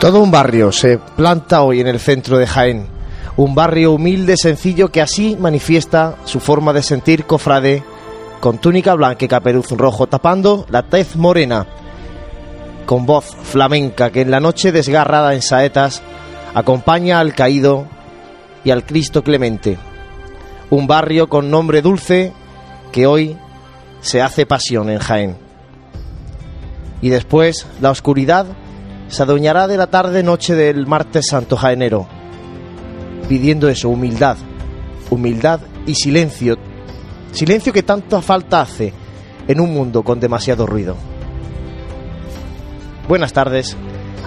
Todo un barrio se planta hoy en el centro de Jaén. Un barrio humilde, sencillo, que así manifiesta su forma de sentir cofrade, con túnica blanca y caperuz rojo tapando la tez morena, con voz flamenca que en la noche desgarrada en saetas acompaña al caído y al Cristo clemente. Un barrio con nombre dulce que hoy se hace pasión en Jaén. Y después la oscuridad se adueñará de la tarde-noche del martes santo jaenero, pidiendo eso, humildad, humildad y silencio, silencio que tanta falta hace en un mundo con demasiado ruido. Buenas tardes,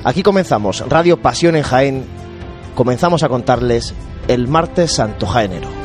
aquí comenzamos Radio Pasión en Jaén, comenzamos a contarles el martes santo jaenero.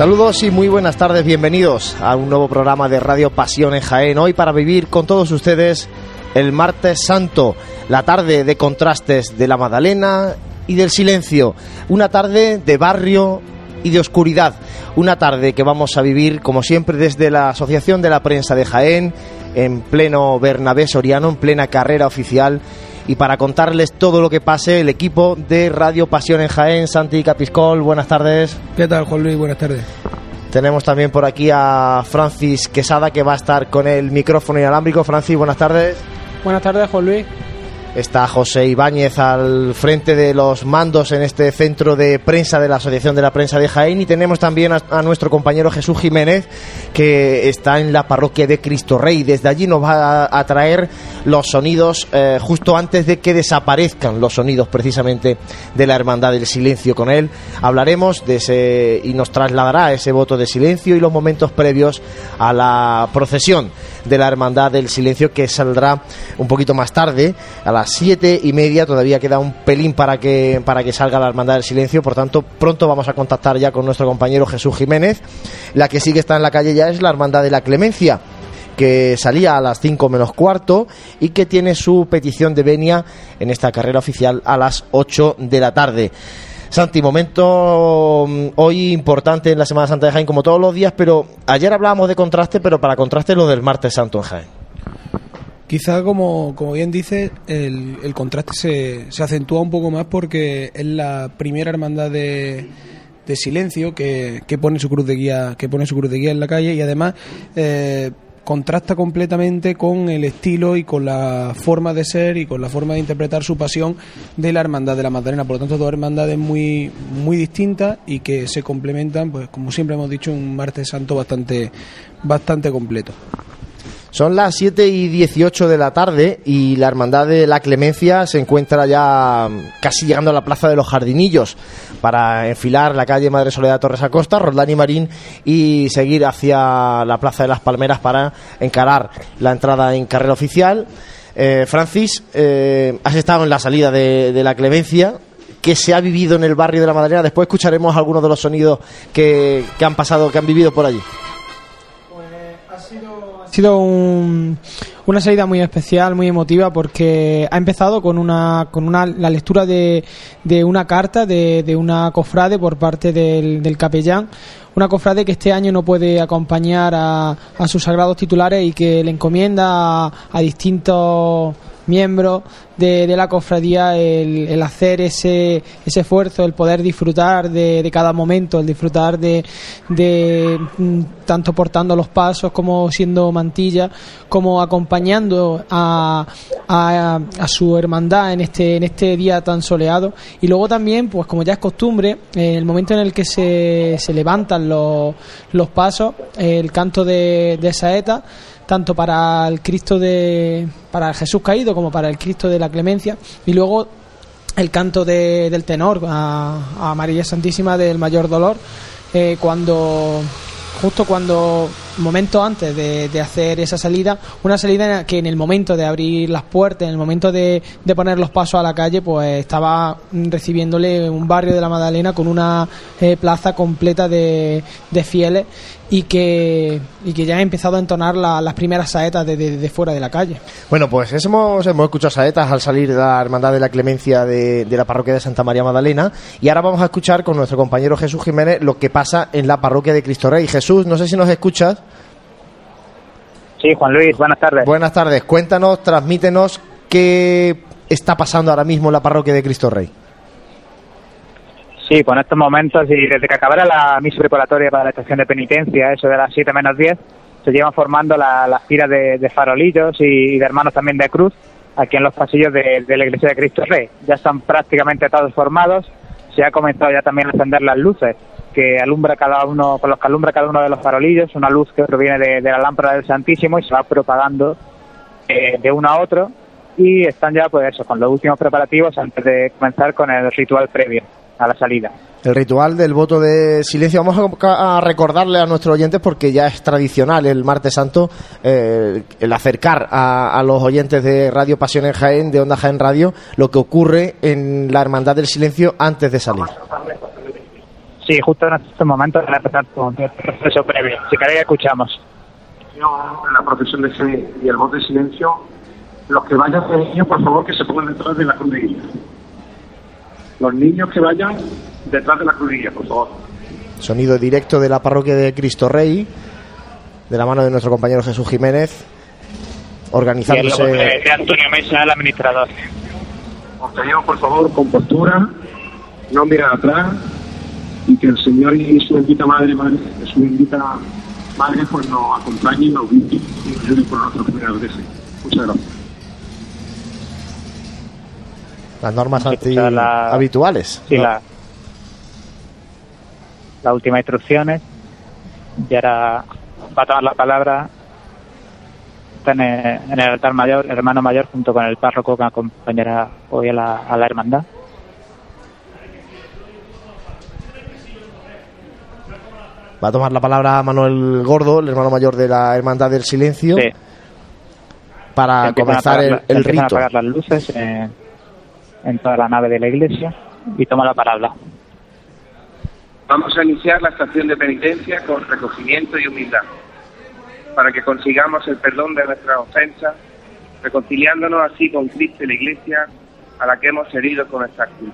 Saludos y muy buenas tardes, bienvenidos a un nuevo programa de Radio Pasión en Jaén. Hoy para vivir con todos ustedes el martes santo, la tarde de contrastes de la Magdalena y del silencio, una tarde de barrio y de oscuridad, una tarde que vamos a vivir como siempre desde la Asociación de la Prensa de Jaén, en pleno Bernabé Soriano, en plena carrera oficial y para contarles todo lo que pase el equipo de Radio Pasión en Jaén, Santi Capiscol, buenas tardes. ¿Qué tal, Juan Luis? Buenas tardes. Tenemos también por aquí a Francis Quesada que va a estar con el micrófono inalámbrico. Francis, buenas tardes. Buenas tardes, Juan Luis. Está José Ibáñez al frente de los mandos en este centro de prensa de la Asociación de la Prensa de Jaén y tenemos también a, nuestro compañero Jesús Jiménez que está en la parroquia de Cristo Rey. Desde allí nos va a, traer los sonidos eh, justo antes de que desaparezcan los sonidos precisamente de la Hermandad del Silencio. Con él hablaremos de ese y nos trasladará ese voto de silencio y los momentos previos a la procesión de la Hermandad del Silencio que saldrá un poquito más tarde a las siete y media. Todavía queda un pelín para que, para que salga la Hermandad del Silencio. Por tanto, pronto vamos a contactar ya con nuestro compañero Jesús Jiménez. La que sí que está en la calle ya es la Hermandad de la Clemencia que salía a las 5 menos cuarto y que tiene su petición de venia en esta carrera oficial a las 8 de la tarde. Santi, momento mm, hoy importante en la Semana Santa de Jaén, como todos los días, pero ayer hablábamos de contraste, pero para contraste lo del martes santo en Jaén. Quizá, como, como bien dice, el, contraste se, se, acentúa un poco más porque es la primera hermandad de, de silencio que, que, pone su cruz de guía que pone su cruz de guía en la calle y además eh, contrasta completamente con el estilo y con la forma de ser y con la forma de interpretar su pasión de la hermandad de la Magdalena. Por lo tanto, dos hermandades muy, muy distintas y que se complementan, pues como siempre hemos dicho, un martes santo bastante, bastante completo. Son las 7 y 18 de la tarde y la Hermandad de la Clemencia se encuentra ya casi llegando a la Plaza de los Jardinillos para enfilar la calle Madre Soledad Torres Acosta, Roldán Marín y seguir hacia la Plaza de las Palmeras para encarar la entrada en carrera oficial. Eh, Francis, eh, has estado en la salida de, la Clemencia, que se ha vivido en el barrio de la Madalena. Después escucharemos algunos de los sonidos que, que han pasado, que han vivido por allí ha sido una salida muy especial, muy emotiva, porque ha empezado con una, con una la lectura de, de una carta de, de, una cofrade por parte del, del capellán, una cofrade que este año no puede acompañar a, a sus sagrados titulares y que le encomienda a distintos miembros de, la cofradía el, hacer ese, ese esfuerzo, el poder disfrutar de, cada momento, el disfrutar de, de, mm, tanto portando los pasos como siendo mantilla, como acompañando a, a, su hermandad en este, en este día tan soleado. Y luego también, pues como ya es costumbre, en el momento en el que se, se levantan los, los pasos, el canto de, de saeta, tanto para el Cristo de para Jesús caído como para el Cristo de la Clemencia y luego el canto de, del tenor a, María Santísima del Mayor Dolor eh, cuando justo cuando momento antes de, hacer esa salida, una salida que en el momento de abrir las puertas, en el momento de, poner los pasos a la calle, pues estaba recibiéndole un barrio de la Magdalena con una eh, plaza completa de, fieles y que, y que ya ha empezado a entonar las primeras saetas de, fuera de la calle. Bueno, pues hemos, hemos escuchado saetas al salir de la Hermandad de la Clemencia de, de la parroquia de Santa María Magdalena y ahora vamos a escuchar con nuestro compañero Jesús Jiménez lo que pasa en la parroquia de Cristo Rey. Jesús, no sé si nos escuchas. Sí, Juan Luis, buenas tardes. Buenas tardes. Cuéntanos, transmítenos qué está pasando ahora mismo en la parroquia de Cristo Rey. Sí, pues en estos momentos, y desde que acabara la misa preparatoria para la estación de penitencia, eso de las 7 menos 10, se llevan formando las filas de, farolillos y, de hermanos también de cruz aquí en los pasillos de, de, la iglesia de Cristo Rey. Ya están prácticamente todos formados, se ha comenzado ya también a encender las luces que alumbra cada uno, con los que alumbra cada uno de los farolillos, una luz que proviene de, la lámpara del Santísimo y se va propagando eh, de uno a otro y están ya pues eso, con los últimos preparativos antes de comenzar con el ritual previo a la salida. El ritual del voto de silencio. Vamos a recordarle a nuestros oyentes, porque ya es tradicional el martes santo, eh, el acercar a, a, los oyentes de Radio Pasión en Jaén, de Onda Jaén Radio, lo que ocurre en la Hermandad del Silencio antes de salir. Sí, justo en estos momentos a empezar con el proceso previo. Si queréis, escuchamos. La procesión de fe y el voto de silencio, los que vayan de niños, por favor, que se pongan detrás de la crudilla. Los niños que vayan detrás de la crudilla, por favor. Sonido directo de la parroquia de Cristo Rey, de la mano de nuestro compañero Jesús Jiménez, organizándose. De, de Antonio Mesa, el administrador. Os por favor, con postura, no mirar atrás y que el Señor y su bendita Madre, madre su bendita Madre, pues nos acompañe y nos guíe y nos ayude por nuestra primera vez. Muchas gracias. Las normas anti habituales. Sí, la, las últimas instrucciones. Y ahora va a tomar la palabra en el, en el altar mayor, el hermano mayor, junto con el párroco que acompañará hoy a la, a la hermandad. Va a tomar la palabra Manuel Gordo, el hermano mayor de la Hermandad del Silencio, para comenzar el, el rito. a apagar las luces en, toda la nave de la iglesia y toma la palabra. Vamos a iniciar la estación de penitencia con recogimiento y humildad, para que consigamos el perdón de nuestras ofensas, reconciliándonos así con Cristo y la Iglesia a la que hemos herido con esta cruz.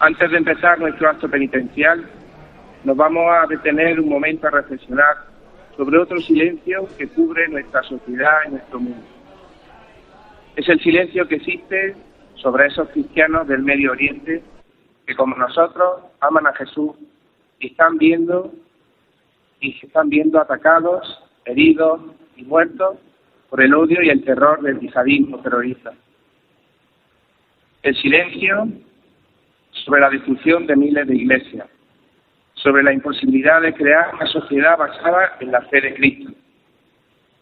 Antes de empezar nuestro acto penitencial, nos vamos a detener un momento a reflexionar sobre otro silencio que cubre nuestra sociedad y nuestro mundo. Es el silencio que existe sobre esos cristianos del Medio Oriente que como nosotros aman a Jesús y están viendo y se están viendo atacados, heridos y muertos por el odio y el terror del yihadismo terrorista. El silencio sobre la destrucción de miles de iglesias, sobre la imposibilidad de crear una sociedad basada en la fe de Cristo,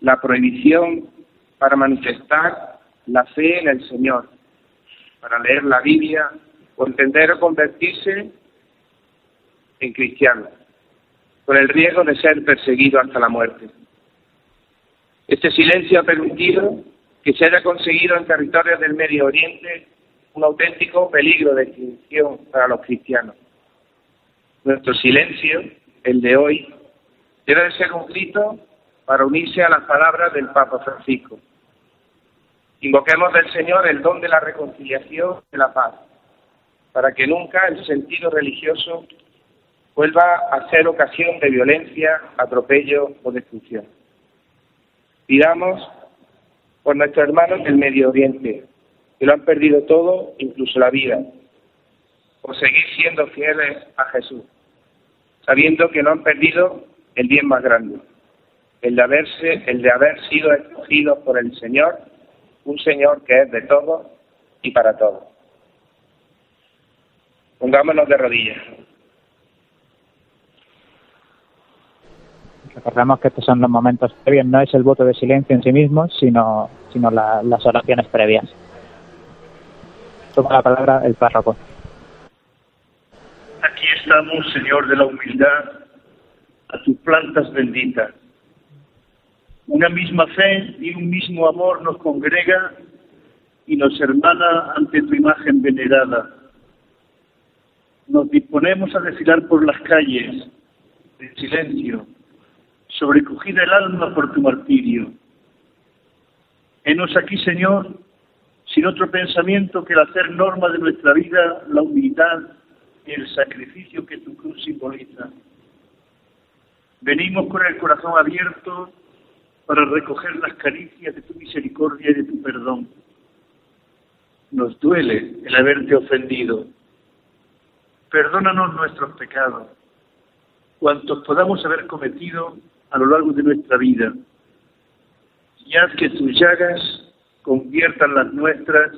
la prohibición para manifestar la fe en el Señor, para leer la Biblia o entender o convertirse en cristiano, con el riesgo de ser perseguido hasta la muerte. Este silencio ha permitido que se haya conseguido en territorios del Medio Oriente un auténtico peligro de extinción para los cristianos. Nuestro silencio, el de hoy, debe ser un grito para unirse a las palabras del Papa Francisco. Invoquemos del Señor el don de la reconciliación y de la paz, para que nunca el sentido religioso vuelva a ser ocasión de violencia, atropello o destrucción. Pidamos por nuestros hermanos del Medio Oriente, que lo han perdido todo, incluso la vida, por seguir siendo fieles a Jesús, sabiendo que no han perdido el bien más grande, el de haberse, el de haber sido escogidos por el Señor, un Señor que es de todo y para todo. Pongámonos de rodillas. Recordamos que estos son los momentos previos, no es el voto de silencio en sí mismo, sino, sino las oraciones previas. Toma la palabra el párroco. Aquí es estamos, Señor de la humildad, a tus plantas benditas. Una misma fe y un mismo amor nos congrega y nos hermana ante tu imagen venerada. Nos disponemos a desfilar por las calles, en silencio, sobrecogida el alma por tu martirio. Henos aquí, Señor, sin otro pensamiento que el hacer norma de nuestra vida, la humildad y el sacrificio que tu cruz simboliza. Venimos con el corazón abierto para recoger las caricias de tu misericordia y de tu perdón. Nos duele el haberte ofendido. Perdónanos nuestros pecados, cuantos podamos haber cometido a lo largo de nuestra vida, y haz que tus llagas conviertan las nuestras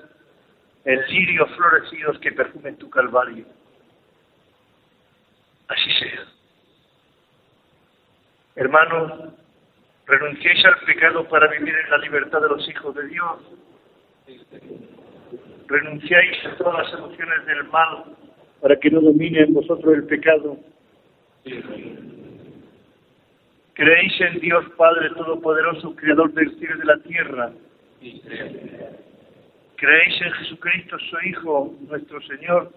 en lirios florecidos que perfumen tu calvario. Así sea. Hermanos, renunciéis al pecado para vivir en la libertad de los hijos de Dios. Renunciáis a todas las emociones del mal para que no domine en vosotros el pecado. ¿Creéis en Dios Padre Todopoderoso, Creador del cielo y de la tierra? ¿Creéis en Jesucristo, su Hijo, nuestro Señor,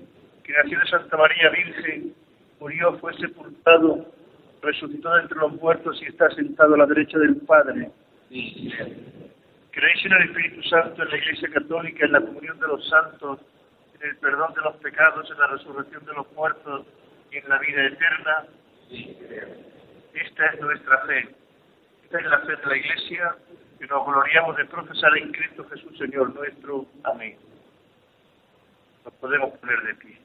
que nació de Santa María Virgen, murió, fue sepultado, resucitó de entre los muertos y está sentado a la derecha del Padre? ¿Creéis en el Espíritu Santo, en la Iglesia Católica, en la comunión de los santos, en el perdón de los pecados, en la resurrección de los muertos y en la vida eterna? Esta es nuestra fe. Esta es la fe de la Iglesia que nos gloriamos de profesar en Cristo Jesús, Señor nuestro. Amén. Nos podemos poner de pie.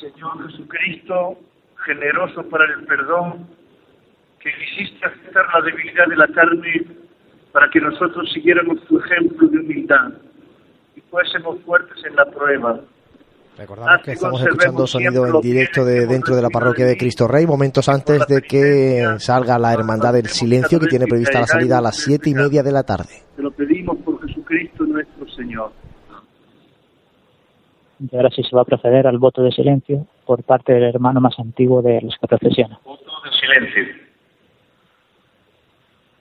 Señor Jesucristo, generoso para el perdón, que quisiste aceptar la debilidad de la carne para que nosotros siguiéramos tu ejemplo de humildad. Y fuésemos fuertes en la prueba. Recordamos que estamos escuchando sonido en directo de dentro de la parroquia de Cristo Rey, momentos antes de que salga la Hermandad del Silencio, que tiene prevista la salida a las siete y media de la tarde. Te lo pedimos por Jesucristo nuestro Señor. Y ahora sí se va a proceder al voto de silencio por parte del hermano más antiguo de los que procesionan. Voto de silencio.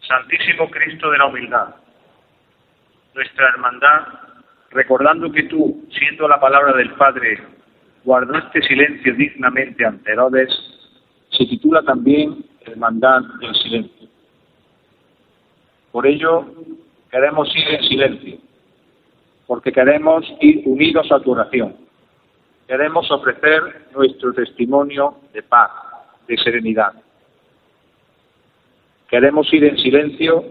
Santísimo Cristo de la humildad, nuestra hermandad recordando que tú, siendo la palabra del Padre, guardaste silencio dignamente ante Herodes, se titula también Hermandad del Silencio. Por ello, queremos ir en silencio, porque queremos ir unidos a tu oración. Queremos ofrecer nuestro testimonio de paz, de serenidad. Queremos ir en silencio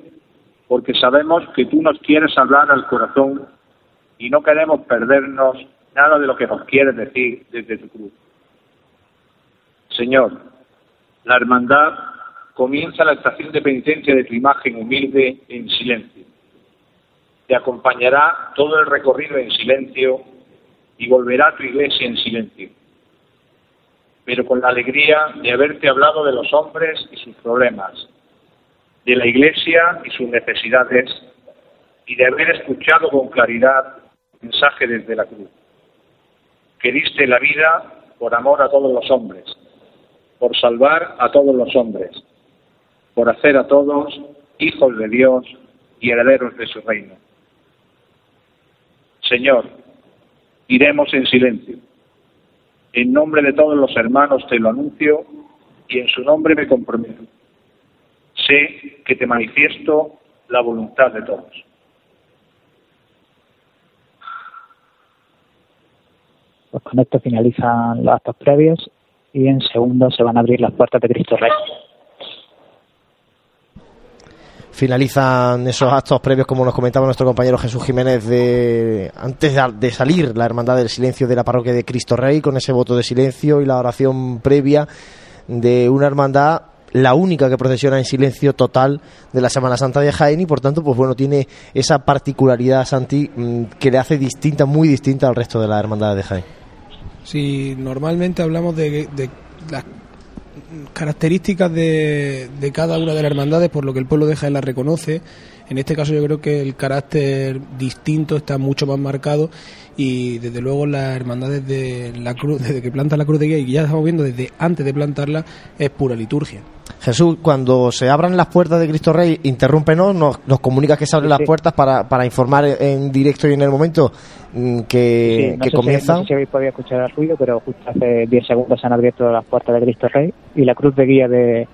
porque sabemos que tú nos quieres hablar al corazón y no queremos perdernos nada de lo que nos quieres decir desde tu cruz. Señor, la hermandad comienza la estación de penitencia de tu imagen humilde en silencio. Te acompañará todo el recorrido en silencio y volverá a tu iglesia en silencio, pero con la alegría de haberte hablado de los hombres y sus problemas, de la iglesia y sus necesidades, y de haber escuchado con claridad mensaje desde la cruz, que diste la vida por amor a todos los hombres, por salvar a todos los hombres, por hacer a todos hijos de Dios y herederos de su reino. Señor, iremos en silencio. En nombre de todos los hermanos te lo anuncio y en su nombre me comprometo. Sé que te manifiesto la voluntad de todos. Pues con esto finalizan los actos previos y en segundo se van a abrir las puertas de Cristo Rey. Finalizan esos actos previos, como nos comentaba nuestro compañero Jesús Jiménez, de antes de salir la Hermandad del Silencio de la parroquia de Cristo Rey, con ese voto de silencio y la oración previa de una hermandad la única que procesiona en silencio total de la Semana Santa de Jaén y por tanto pues bueno tiene esa particularidad Santi mm, que le hace distinta muy distinta al resto de la hermandad de Jaén. Si normalmente hablamos de, las características de, cada una de las hermandades, por lo que el pueblo de Jaén la reconoce, En este caso yo creo que el carácter distinto está mucho más marcado y desde luego la hermandad desde la cruz, desde que planta la cruz de guía y ya estamos viendo desde antes de plantarla es pura liturgia. Jesús, cuando se abran las puertas de Cristo Rey, interrúmpenos, nos, nos comunica que se abren las puertas para, para informar en directo y en el momento mm, que, que comienzan. no sé si habéis podido escuchar el ruido, pero justo hace 10 segundos se han abierto las puertas de Cristo Rey y la cruz de guía de,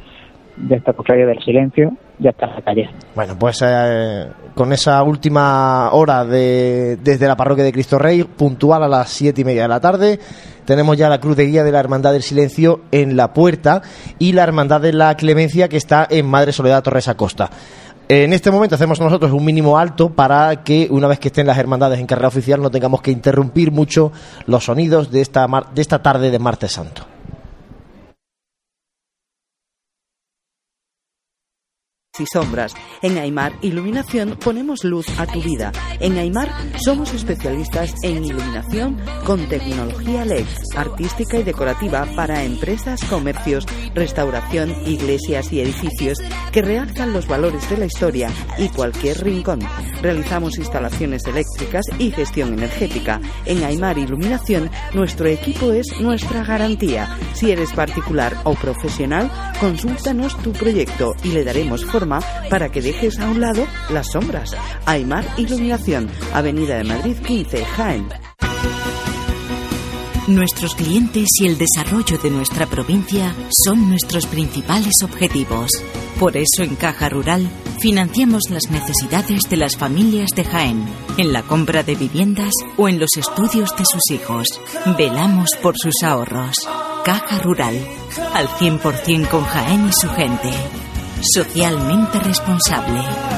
de esta cofradía del silencio ya está en la calle. Bueno, pues eh, con esa última hora de, desde la parroquia de Cristo Rey, puntual a las siete y media de la tarde, tenemos ya la cruz de guía de la Hermandad del Silencio en la puerta y la Hermandad de la Clemencia que está en Madre Soledad Torres Acosta. En este momento hacemos nosotros un mínimo alto para que una vez que estén las hermandades en carrera oficial no tengamos que interrumpir mucho los sonidos de esta, de esta tarde de martes santo. Y sombras. En Aymar Iluminación ponemos luz a tu vida. En Aymar somos especialistas en iluminación con tecnología LED, artística y decorativa para empresas, comercios, restauración, iglesias y edificios que realzan los valores de la historia y cualquier rincón. Realizamos instalaciones eléctricas y gestión energética. En Aymar Iluminación nuestro equipo es nuestra garantía. Si eres particular o profesional, consúltanos tu proyecto y le daremos forma para que dejes a un lado las sombras. Aymar Iluminación, Avenida de Madrid 15, Jaén. Nuestros clientes y el desarrollo de nuestra provincia son nuestros principales objetivos. Por eso en Caja Rural financiamos las necesidades de las familias de Jaén, en la compra de viviendas o en los estudios de sus hijos. Velamos por sus ahorros. Caja Rural, al 100% con Jaén y su gente. Socialmente responsable.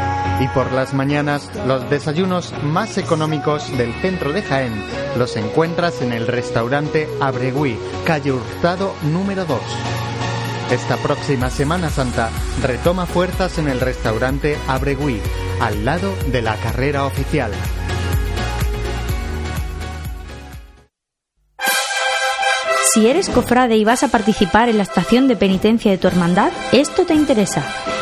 Y por las mañanas, los desayunos más económicos del centro de Jaén los encuentras en el restaurante Abregui, calle Hurtado número 2. Esta próxima Semana Santa retoma fuerzas en el restaurante Abregui, al lado de la carrera oficial. Si eres cofrade y vas a participar en la estación de penitencia de tu hermandad, esto te interesa.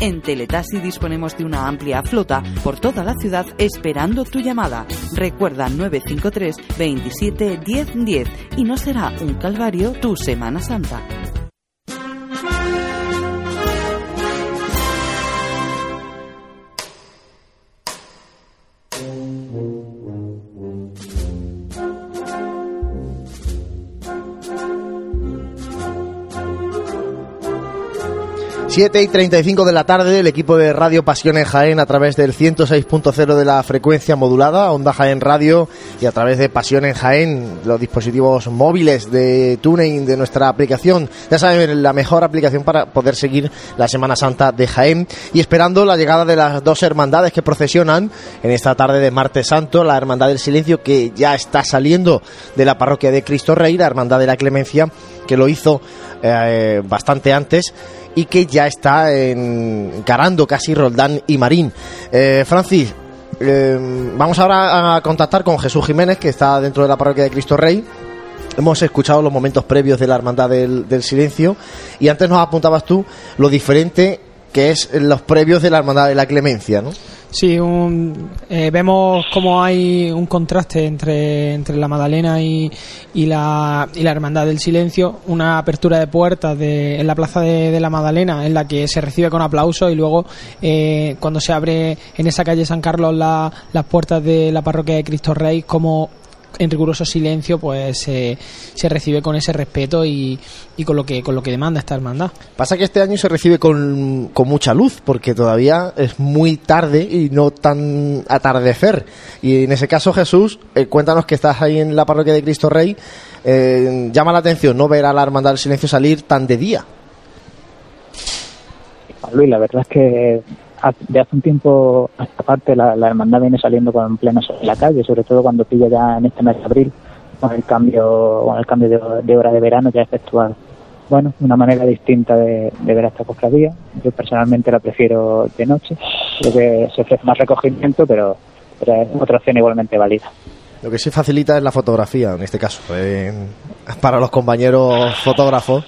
En Teletaxi disponemos de una amplia flota por toda la ciudad esperando tu llamada. Recuerda 953 27 10 10 y no será un calvario tu Semana Santa. Siete y 35 de la tarde, el equipo de Radio Pasiones Jaén a través del 106.0 de la frecuencia modulada, Onda Jaén Radio y a través de Pasiones Jaén, los dispositivos móviles de tuning de nuestra aplicación. Ya saben, la mejor aplicación para poder seguir la Semana Santa de Jaén y esperando la llegada de las dos hermandades que procesionan en esta tarde de Martes Santo, la Hermandad del Silencio que ya está saliendo de la parroquia de Cristo Rey, la Hermandad de la Clemencia que lo hizo eh, bastante antes y que ya está encarando casi Roldán y Marín. Eh, Francis, eh, vamos ahora a contactar con Jesús Jiménez, que está dentro de la parroquia de Cristo Rey. Hemos escuchado los momentos previos de la Hermandad del, del Silencio y antes nos apuntabas tú lo diferente que es los previos de la Hermandad de la Clemencia, ¿no? Sí, un, eh, vemos como hay un contraste entre, entre la Madalena y, y, la, y la Hermandad del Silencio, una apertura de puertas de, en la plaza de, de la Madalena en la que se recibe con aplauso y luego eh, cuando se abre en esa calle San Carlos la, las puertas de la parroquia de Cristo Rey como en riguroso silencio pues se recibe con ese respeto y, y, con lo que con lo que demanda esta hermandad. Pasa que este año se recibe con, con mucha luz porque todavía es muy tarde y no tan atardecer. Y en ese caso Jesús, eh, cuéntanos que estás ahí en la parroquia de Cristo Rey, eh, llama la atención no ver a la hermandad del silencio salir tan de día. Luis, la verdad es que de hace un tiempo a esta parte la, la, hermandad viene saliendo con pleno en la calle, sobre todo cuando pilla ya en este mes de abril con el cambio con el cambio de, hora de verano ya efectuado. Bueno, una manera distinta de, de, ver esta cofradía. Yo personalmente la prefiero de noche, creo que se ofrece más recogimiento, pero, pero es otra opción igualmente válida. Lo que sí facilita es la fotografía, en este caso, eh, para los compañeros fotógrafos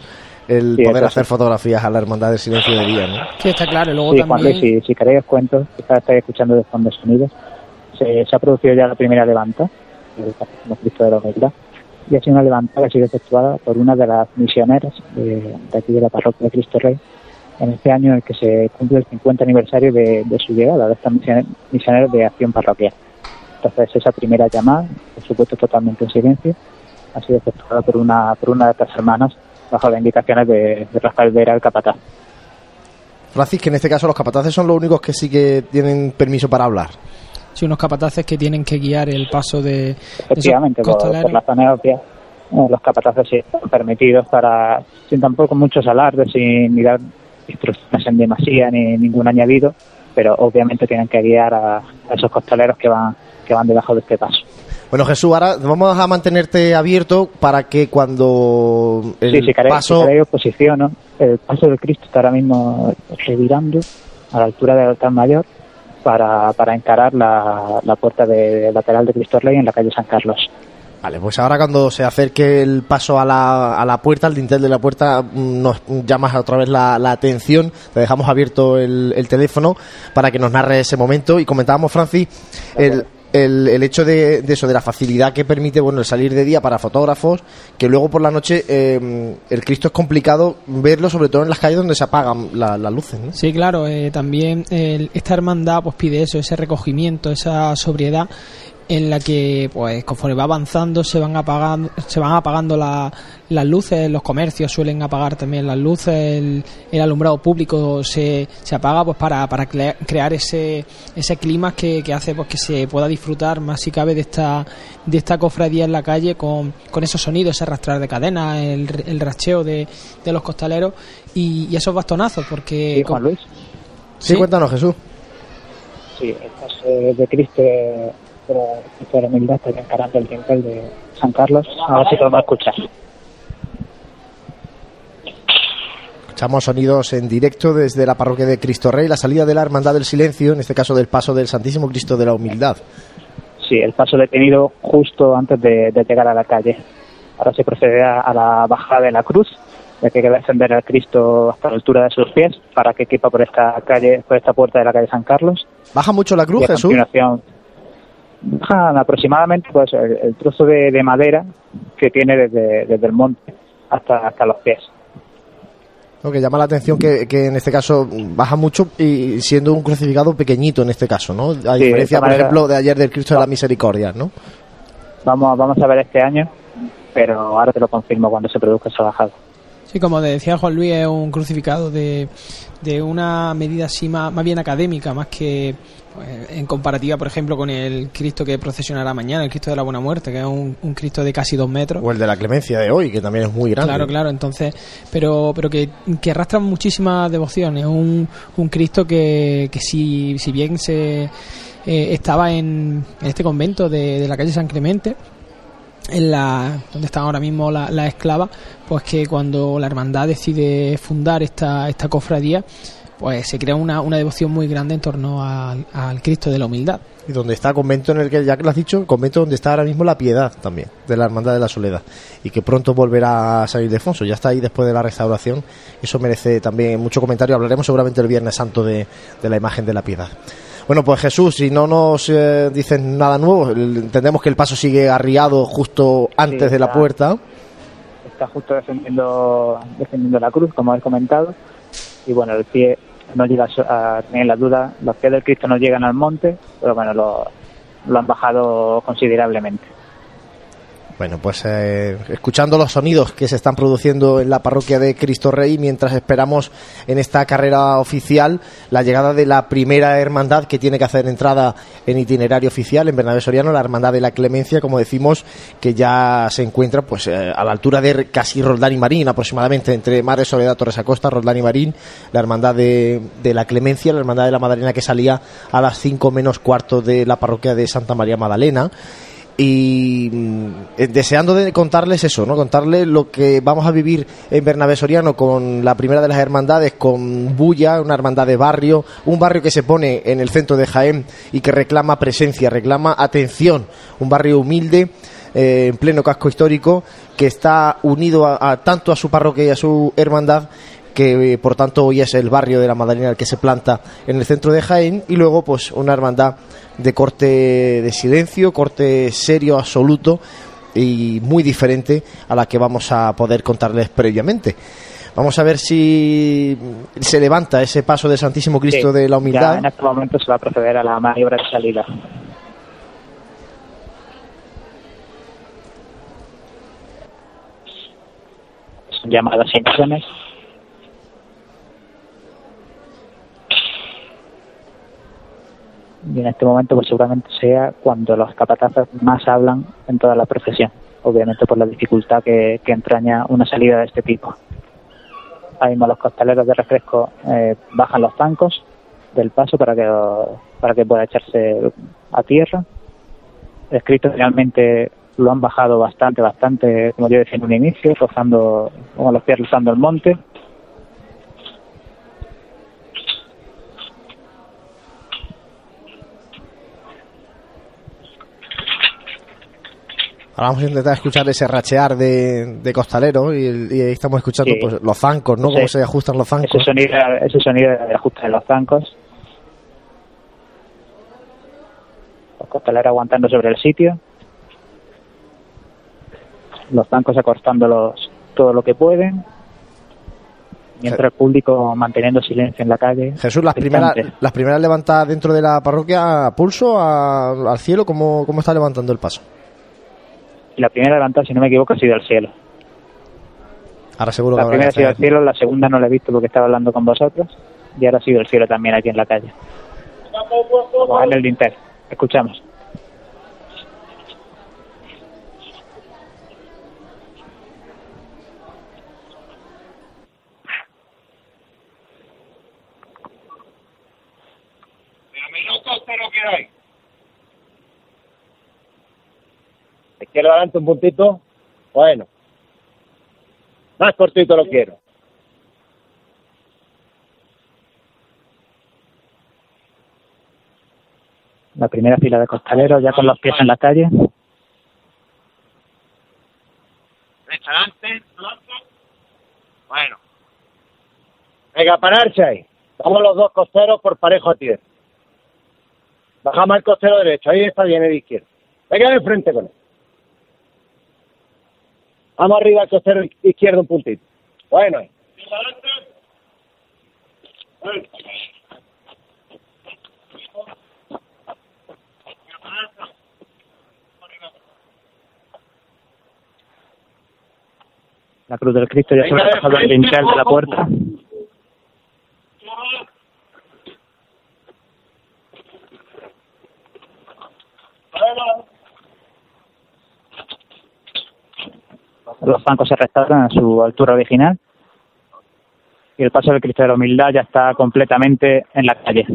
el sí, poder hacer sí. fotografías a la Hermandad del Silencio de Día, ¿no? Sí, está claro. Luego sí, también... Juan, si, si queréis os cuento, quizás estáis escuchando de fondo sonidos, se, se, ha producido ya la primera levanta, como Cristo de la Humildad, y ha sido una levanta que ha sido efectuada por una de las misioneras de, de aquí de la parroquia de Cristo Rey, en este año en el que se cumple el 50 aniversario de, de su llegada, de estas misioneras de acción parroquial. Entonces, esa primera llamada, por supuesto totalmente en silencio, ha sido efectuada por una, por una de estas hermanas bajo las indicaciones de, de Rafael Vera, el capataz. Francis, que en este caso los capataces son los únicos que sí que tienen permiso para hablar. Sí, unos capataces que tienen que guiar el paso de. Efectivamente, por, por, la zona obvia, eh, los capataces sí están permitidos para, sin tampoco muchos alardes, sin ni dar instrucciones en demasía ni ningún añadido, pero obviamente tienen que guiar a, a esos costaleros que van, que van debajo de este paso. Bueno, Jesús, ahora vamos a mantenerte abierto para que cuando el sí, si queréis, paso... Si posiciono, el paso del Cristo está ahora mismo revirando a la altura del altar mayor para, para encarar la, la puerta de, lateral de Cristo Rey en la calle San Carlos. Vale, pues ahora cuando se acerque el paso a la, a la puerta, al dintel de la puerta, nos llamas otra vez la, la atención, te dejamos abierto el, el, teléfono para que nos narre ese momento y comentábamos, Francis, el, el, el, hecho de, de, eso, de la facilidad que permite bueno el salir de día para fotógrafos, que luego por la noche eh, el Cristo es complicado verlo, sobre todo en las calles donde se apagan la, las luces. ¿no? Sí, claro, eh, también el, esta hermandad pues pide eso, ese recogimiento, esa sobriedad. en la que pues conforme va avanzando se van apagando se van apagando la- las luces los comercios suelen apagar también las luces el, el alumbrado público se, se apaga pues para, para crea- crear ese ese clima que, que hace pues que se pueda disfrutar más si cabe de esta de esta cofradía en la calle con, con esos sonidos ese arrastrar de cadenas el, el racheo de, de los costaleros y, y esos bastonazos porque Sí, Juan Luis. Sí, cuéntanos, Jesús. Sí, el paso de Cristo de la Humildad está encarando el dintel de San Carlos. A ver si podemos escuchar. Escuchamos sonidos en directo desde la parroquia de Cristo Rey, la salida de la Hermandad del Silencio, en este caso del paso del Santísimo Cristo de la Humildad. Sí, el paso detenido justo antes de, de llegar a la calle. Ahora se procede a, la bajada de la cruz, ya que hay que descender al Cristo hasta la altura de sus pies para que quepa por esta calle, por esta puerta de la calle San Carlos. ¿Baja mucho la cruz, Jesús? bajan aproximadamente pues el, el trozo de, de madera que tiene desde, desde el monte hasta, hasta los pies. Lo que llama la atención que, que en este caso baja mucho y siendo un crucificado pequeñito en este caso, ¿no? A Sí, diferencia, por ejemplo, de ayer del Cristo de la Misericordia, ¿no? Vamos, vamos a ver este año, pero ahora te lo confirmo cuando se produzca esa bajada. Sí, como decía Juan Luis, es un crucificado de, de una medida así más, más bien académica, más que en comparativa, por ejemplo, con el Cristo que procesionará mañana, el Cristo de la Buena Muerte, que es un, un Cristo de casi dos metros. O el de la Clemencia de hoy, que también es muy grande. Claro, claro, entonces, pero, pero que, que arrastra muchísimas devociones. Un, un Cristo que, que si, si bien se eh, estaba en, en este convento de, de la calle San Clemente, en la donde están ahora mismo las la esclavas, pues que cuando la hermandad decide fundar esta, esta cofradía, pues se crea una, una devoción muy grande en torno al, al Cristo de la humildad. Y donde está el convento en el que, ya que lo has dicho, el convento donde está ahora mismo la piedad también, de la Hermandad de la Soledad. Y que pronto volverá a salir de Fonso. Ya está ahí después de la restauración. Eso merece también mucho comentario. Hablaremos seguramente el Viernes Santo de, de la imagen de la piedad. Bueno, pues Jesús, si no nos eh, dices nada nuevo, entendemos que el paso sigue arriado justo antes Sí, de la puerta. Está justo defendiendo, defendiendo la cruz, como habéis comentado, y bueno, el pie no llega a tener la duda, los pies del Cristo no llegan al monte, pero bueno, lo, lo han bajado considerablemente. Bueno, pues eh, escuchando los sonidos que se están produciendo en la parroquia de Cristo Rey mientras esperamos en esta carrera oficial la llegada de la primera hermandad que tiene que hacer entrada en itinerario oficial en Bernabé Soriano, la hermandad de la Clemencia, como decimos, que ya se encuentra pues eh, a la altura de casi Roldán y Marín, aproximadamente entre Madre Soledad, Torres Acosta, Roldán y Marín, la hermandad de, de la Clemencia, la hermandad de la Madalena que salía a las 5 menos cuarto de la parroquia de Santa María Magdalena y mm, eh, deseando de contarles eso, ¿no? Contarles lo que vamos a vivir en Bernabé Soriano con la primera de las hermandades, con Bulla, una hermandad de barrio, un barrio que se pone en el centro de Jaén y que reclama presencia, reclama atención, un barrio humilde eh, en pleno casco histórico que está unido a, a- tanto a su parroquia y a su hermandad que eh, por tanto hoy es el barrio de la Madalena el que se planta en el centro de Jaén y luego pues una hermandad de corte de silencio, corte serio absoluto y muy diferente a la que vamos a poder contarles previamente. Vamos a ver si se levanta ese paso del Santísimo Cristo Sí, de la Ya humildad. en este momento se va a proceder a la maniobra de salida. Son llamadas emisiones. Y en este momento pues seguramente sea cuando los capatazes más hablan en toda la profesión, obviamente por la dificultad que, que entraña una salida de este tipo. Ahí mismo los costaleros de refresco eh, bajan los zancos del paso para que para que pueda echarse a tierra. El Cristo realmente lo han bajado bastante, bastante, como yo decía en un inicio, rozando, con los pies rozando el monte. Ahora vamos a intentar escuchar ese rachear de, de costalero y, ahí estamos escuchando Sí. pues, los zancos, ¿no? Sí. Cómo se ajustan los zancos. Ese sonido, ese sonido de ajuste de los zancos. Los costaleros aguantando sobre el sitio. Los zancos acortándolos todo lo que pueden. mientras el público manteniendo silencio en la calle. Jesús, las primeras, las primeras levantadas dentro de la parroquia, pulso, a- al cielo, ¿cómo, ¿cómo está levantando el paso? Y la primera levantada, si no me equivoco, ha sido al cielo. Ahora seguro que La habrá primera ha que sido al cielo, la segunda no la he visto porque estaba hablando con vosotros. Y ahora ha sido el cielo también aquí en la calle. Vamos en el dintel. Escuchamos. que hay. Izquierda adelante un puntito. Bueno. Más cortito lo quiero. La primera fila de costaleros ya con los pies en la calle. Adelante. Bueno. Venga, pararse ahí. Vamos los dos costeros por parejo a tierra. Bajamos el costero derecho. Ahí está bien el izquierdo. Venga de frente con él. Vamos arriba al costero izquierdo un puntito. Bueno. La cruz del Cristo ya se ha bajado el dintel de la puerta. Los bancos se restauran a su altura original. Y el paso del Cristo de la Humildad ya está completamente en la calle.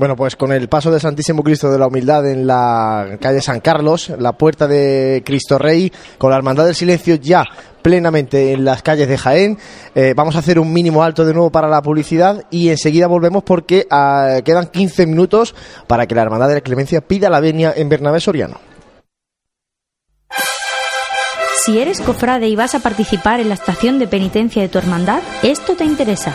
Bueno, pues con el paso del Santísimo Cristo de la Humildad en la calle San Carlos, la puerta de Cristo Rey, con la Hermandad del Silencio ya plenamente en las calles de Jaén, eh, vamos a hacer un mínimo alto de nuevo para la publicidad y enseguida volvemos porque ah, quedan 15 minutos para que la Hermandad de la Clemencia pida la venia en Bernabé Soriano. Si eres cofrade y vas a participar en la estación de penitencia de tu hermandad, esto te interesa.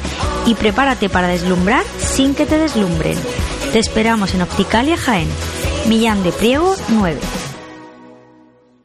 Y prepárate para deslumbrar sin que te deslumbren. Te esperamos en Opticalia Jaén. Millán de Priego 9.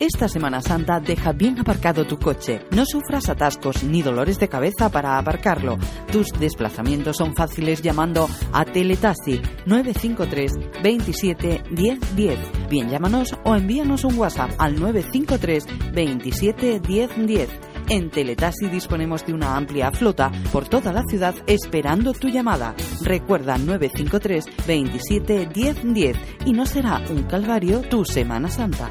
Esta Semana Santa deja bien aparcado tu coche. No sufras atascos ni dolores de cabeza para aparcarlo. Tus desplazamientos son fáciles llamando a Teletaxi 953 27 10 10. Bien, llámanos o envíanos un WhatsApp al 953 27 10 10. En Teletaxi disponemos de una amplia flota por toda la ciudad esperando tu llamada. Recuerda 953 27 10 10 y no será un calvario tu Semana Santa.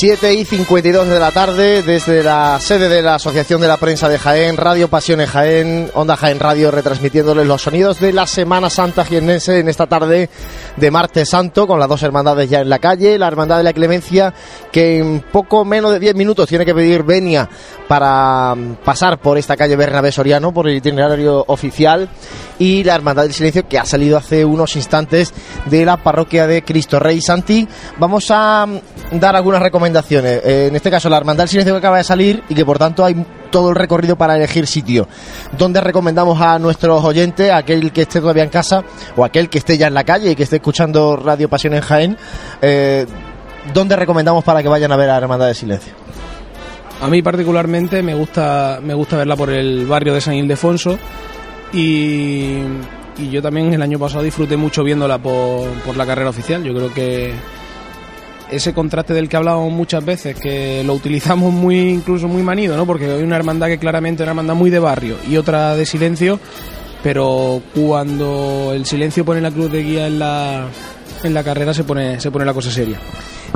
Siete y 52 de la tarde, desde la sede de la Asociación de la Prensa de Jaén, Radio Pasiones Jaén, Onda Jaén Radio, retransmitiéndoles los sonidos de la Semana Santa jiennense en esta tarde de martes santo, con las dos hermandades ya en la calle, la Hermandad de la Clemencia, que en poco menos de 10 minutos tiene que pedir venia para pasar por esta calle Bernabé Soriano, por el itinerario oficial, y la Hermandad del Silencio, que ha salido hace unos instantes de la parroquia de Cristo Rey Santi. Vamos a dar algunas recomendaciones eh, en este caso, la Hermandad del Silencio que acaba de salir y que por tanto hay todo el recorrido para elegir sitio. ¿Dónde recomendamos a nuestros oyentes, aquel que esté todavía en casa o aquel que esté ya en la calle y que esté escuchando Radio Pasión en Jaén? Eh, ¿Dónde recomendamos para que vayan a ver a la Hermandad del Silencio? A mí particularmente me gusta, me gusta verla por el barrio de San Ildefonso y, y yo también el año pasado disfruté mucho viéndola por la carrera oficial. Yo creo que ese contraste del que hablábamos muchas veces, que lo utilizamos muy incluso muy manido, ¿no? Porque hay una hermandad que claramente es una hermandad muy de barrio y otra de silencio, pero cuando el silencio pone la cruz de guía en la, en la carrera se pone, se pone la cosa seria.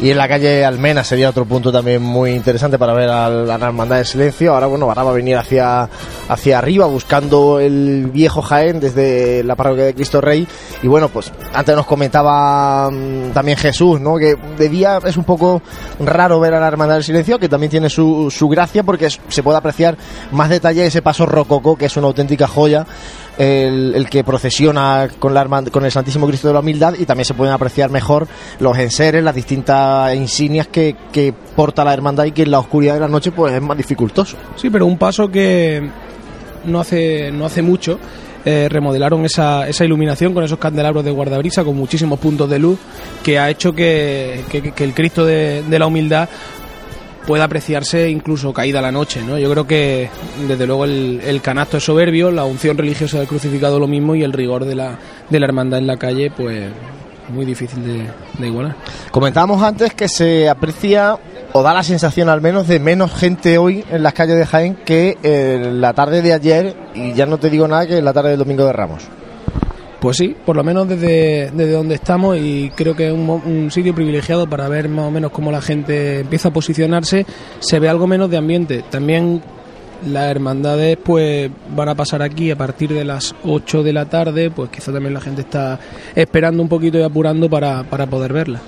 Y en la calle Almena sería otro punto también muy interesante para ver a la Hermandad de Silencio. Ahora, bueno, ahora va a venir hacia, hacia arriba buscando el viejo Jaén desde la parroquia de Cristo Rey. Y bueno, pues antes nos comentaba mm, también Jesús, ¿no? Que de día es un poco raro ver a la Hermandad del Silencio, que también tiene su, su gracia porque se puede apreciar más detalle ese paso rococo, que es una auténtica joya el, que procesiona con, la, con el Santísimo Cristo de la Humildad y también se pueden apreciar mejor los enseres, las distintas insignias que, porta la hermandad y que en la oscuridad de la noche pues es más dificultoso. Sí, pero un paso que no hace, no hace mucho eh, remodelaron esa, esa iluminación con esos candelabros de guardabrisa con muchísimos puntos de luz que ha hecho que, que, el Cristo de, la humildad puede apreciarse incluso caída la noche, ¿no? Yo creo que desde luego el, el, canasto es soberbio, la unción religiosa del crucificado lo mismo y el rigor de la, de la hermandad en la calle, pues muy difícil de, de igualar. Comentábamos antes que se aprecia o da la sensación al menos de menos gente hoy en las calles de Jaén que en la tarde de ayer y ya no te digo nada que en la tarde del domingo de Ramos. Pues sí, por lo menos desde, desde donde estamos y creo que es un, un sitio privilegiado para ver más o menos cómo la gente empieza a posicionarse, se ve algo menos de ambiente. También las hermandades pues van a pasar aquí a partir de las 8 de la tarde, pues quizá también la gente está esperando un poquito y apurando para, para poder verla.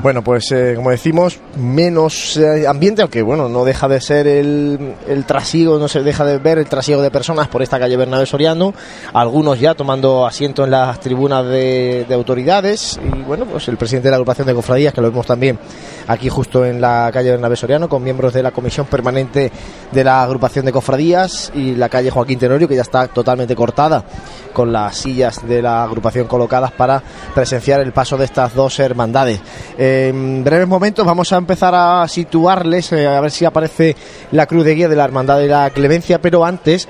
Bueno, pues eh, como decimos, menos eh, ambiente, aunque bueno, no deja de ser el, el trasiego, no se deja de ver el trasiego de personas por esta calle Bernabé Soriano, algunos ya tomando asiento en las tribunas de, de autoridades y bueno, pues el presidente de la agrupación de cofradías, que lo vemos también aquí justo en la calle Bernabé Soriano, con miembros de la comisión permanente de la agrupación de cofradías y la calle Joaquín Tenorio, que ya está totalmente cortada con las sillas de la agrupación colocadas para presenciar el paso de estas dos hermandades. Eh, en breves momentos vamos a empezar a situarles, eh, a ver si aparece la cruz de guía de la Hermandad de la Clemencia, pero antes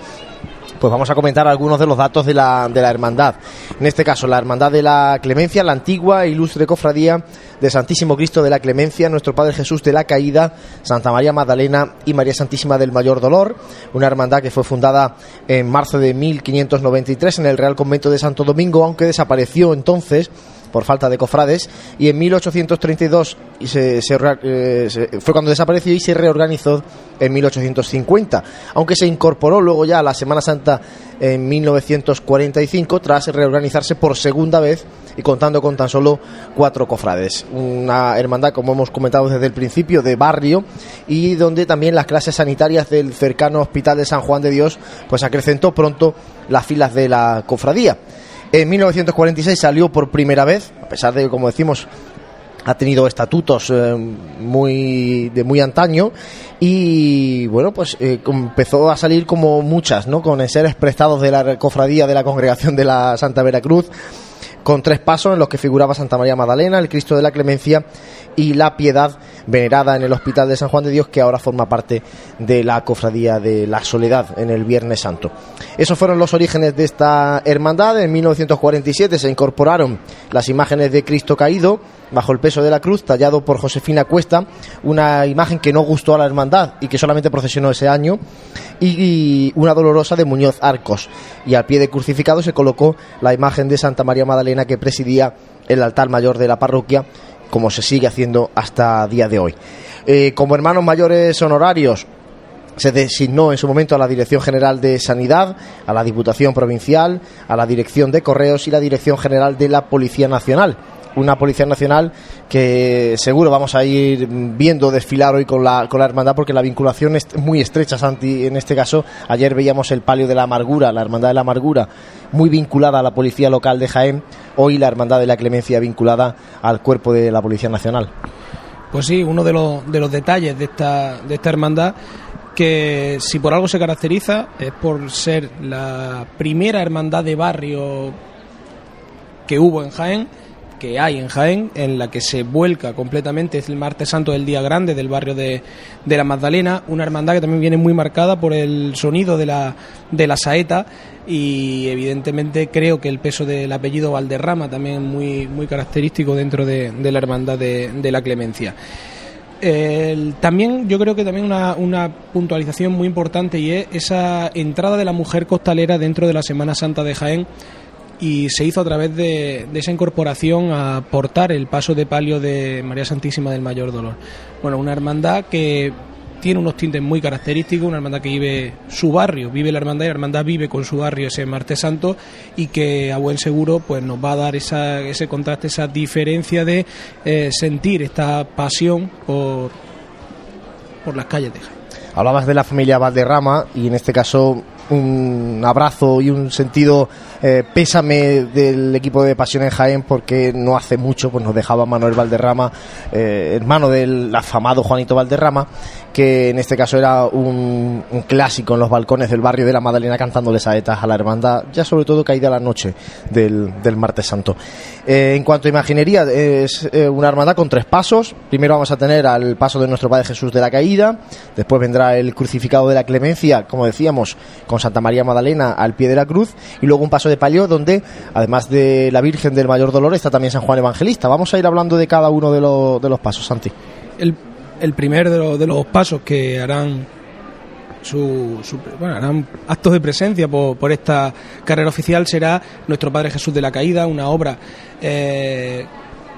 pues vamos a comentar algunos de los datos de la, de la hermandad. En este caso, la hermandad de la Clemencia, la antigua e ilustre cofradía de Santísimo Cristo de la Clemencia, nuestro Padre Jesús de la Caída, Santa María Magdalena y María Santísima del Mayor Dolor, una hermandad que fue fundada en marzo de 1593 en el Real Convento de Santo Domingo, aunque desapareció entonces por falta de cofrades y en 1832 y se, se eh, fue cuando desapareció y se reorganizó en 1850 aunque se incorporó luego ya a la Semana Santa en 1945 tras reorganizarse por segunda vez y contando con tan solo cuatro cofrades. Una hermandad como hemos comentado desde el principio de barrio y donde también las clases sanitarias del cercano Hospital de San Juan de Dios pues acrecentó pronto las filas de la cofradía en 1946 salió por primera vez, a pesar de que, como decimos, ha tenido estatutos eh, muy de muy antaño y bueno pues eh, empezó a salir como muchas no con seres prestados de la cofradía de la congregación de la Santa Veracruz con tres pasos en los que figuraba Santa María Magdalena, el Cristo de la Clemencia y la Piedad venerada en el Hospital de San Juan de Dios que ahora forma parte de la cofradía de la Soledad en el Viernes Santo. Esos fueron los orígenes de esta hermandad. En 1947 se incorporaron las imágenes de Cristo caído bajo el peso de la cruz, tallado por Josefina Cuesta, una imagen que no gustó a la hermandad y que solamente procesionó ese año, y una dolorosa de Muñoz Arcos. Y al pie de crucificado se colocó la imagen de Santa María Magdalena que presidía el altar mayor de la parroquia, como se sigue haciendo hasta día de hoy. Eh, como hermanos mayores honorarios, se designó en su momento a la Dirección General de Sanidad, a la Diputación Provincial, a la Dirección de Correos y la Dirección General de la Policía Nacional. Una Policía Nacional que seguro vamos a ir viendo desfilar hoy con la, con la hermandad porque la vinculación es muy estrecha, Santi. En este caso, ayer veíamos el palio de la amargura, la Hermandad de la Amargura, muy vinculada a la Policía Local de Jaén. Hoy la Hermandad de la Clemencia vinculada al cuerpo de la Policía Nacional. Pues sí, uno de los, de los detalles de esta, de esta hermandad que si por algo se caracteriza es por ser la primera hermandad de barrio que hubo en Jaén, que hay en Jaén, en la que se vuelca completamente, es el martes santo del día grande del barrio de, de la Magdalena, una hermandad que también viene muy marcada por el sonido de la, de la saeta y evidentemente creo que el peso del apellido Valderrama también es muy, muy característico dentro de, la hermandad de, la Clemencia. También yo creo que también una, una puntualización muy importante y es esa entrada de la mujer costalera dentro de la Semana Santa de Jaén y se hizo a través de, de esa incorporación a portar el paso de palio de María Santísima del Mayor Dolor. Bueno, una hermandad que tiene unos tintes muy característicos, una hermandad que vive su barrio, vive la hermandad y la hermandad vive con su barrio ese martes santo y que a buen seguro pues nos va a dar esa, ese contraste, esa diferencia de eh, sentir esta pasión por, por las calles de. Hablabas de la familia Valderrama y en este caso un abrazo y un sentido eh, pésame del equipo de Pasión en Jaén porque no hace mucho pues nos dejaba Manuel Valderrama, eh, hermano del afamado Juanito Valderrama, que en este caso era un, clásico en los balcones del barrio de la Madalena cantándole saetas a la hermandad, ya sobre todo caída la noche del, del martes santo. Eh, en cuanto a imaginería, es eh, una hermandad con tres pasos. Primero vamos a tener al paso de nuestro Padre Jesús de la Caída, después vendrá el crucificado de la Clemencia, como decíamos, con Santa María Magdalena al pie de la cruz, y luego un paso de palio donde, además de la Virgen del Mayor Dolor, está también San Juan Evangelista. Vamos a ir hablando de cada uno de, los de los pasos, Santi. El primer de, los- de los pasos que harán su, su- bueno, harán actos de presencia por, esta carrera oficial será Nuestro Padre Jesús de la Caída, una obra eh,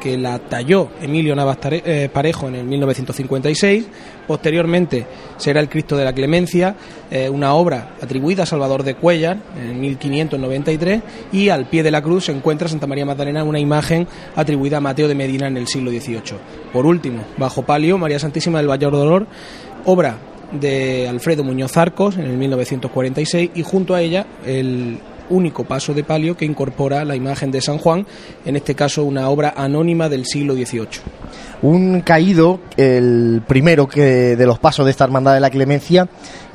que la talló Emilio Navas eh, Parejo en el 1956. Posteriormente será el Cristo de la Clemencia, eh, una obra atribuida a Salvador de Cuellar en 1593 y al pie de la cruz se encuentra Santa María Magdalena, una imagen atribuida a Mateo de Medina en el siglo XVIII. Por último, bajo palio, María Santísima del Valladolid Dolor, obra de Alfredo Muñoz Arcos en el 1946 y junto a ella el único paso de palio que incorpora la imagen de San Juan, en este caso una obra anónima del siglo XVIII. Un caído, el primero que de los pasos de esta hermandad de la clemencia,